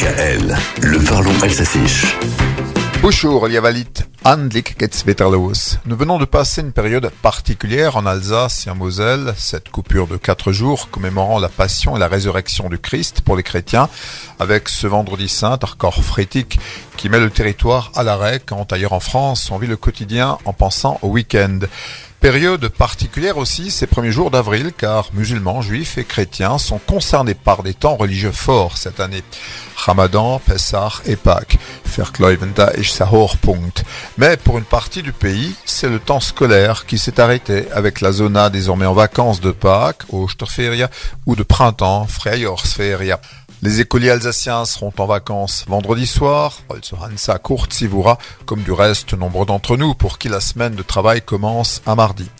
Le parlons alsacisch. Bonjour, Liavalit. Handlich geht's. Nous venons de passer une période particulière en Alsace et en Moselle, cette coupure de quatre jours commémorant la passion et la résurrection du Christ pour les chrétiens, avec ce vendredi saint, Arcor Frétique, qui met le territoire à l'arrêt quand ailleurs en France on vit le quotidien en pensant au week-end. Période particulière aussi ces premiers jours d'avril car musulmans, juifs et chrétiens sont concernés par des temps religieux forts cette année. Ramadan, Pessah et Pâques. Mais pour une partie du pays, c'est le temps scolaire qui s'est arrêté avec la zona désormais en vacances de Pâques, Osterferia, ou de printemps, Freijordsferia. Les écoliers alsaciens seront en vacances vendredi soir, comme du reste nombre d'entre nous pour qui la semaine de travail commence à mardi.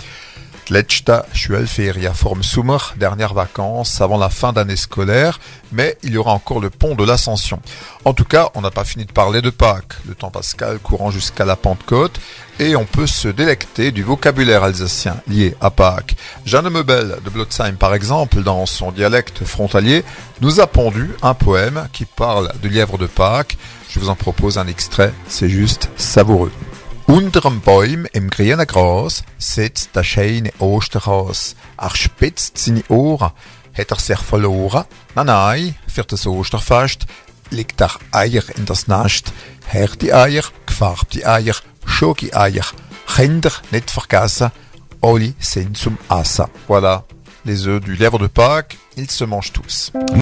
Letzte Schulferia forme Summer, dernière vacances avant la fin d'année scolaire, mais il y aura encore le pont de l'Ascension. En tout cas, on n'a pas fini de parler de Pâques, le temps pascal courant jusqu'à la Pentecôte, et on peut se délecter du vocabulaire alsacien lié à Pâques. Jeanne Meubel de Blotzheim, par exemple, dans son dialecte frontalier, nous a pondu un poème qui parle du lièvre de Pâques. Je vous en propose un extrait, c'est juste savoureux. Unterm Bäum im grünen Gras sitzt der schöne Osterhas. Er spitzt seine Ohren. Hat er sich verloren? Nein, nein, für das Osterfest legt er Eier in das Nest. Härte Eier, gefärbte Eier, Schoki-Eier. Kinder nicht vergessen, alle sind zum Essen. Voilà, les œufs du lièvre de Pâques, ils se mangent tous.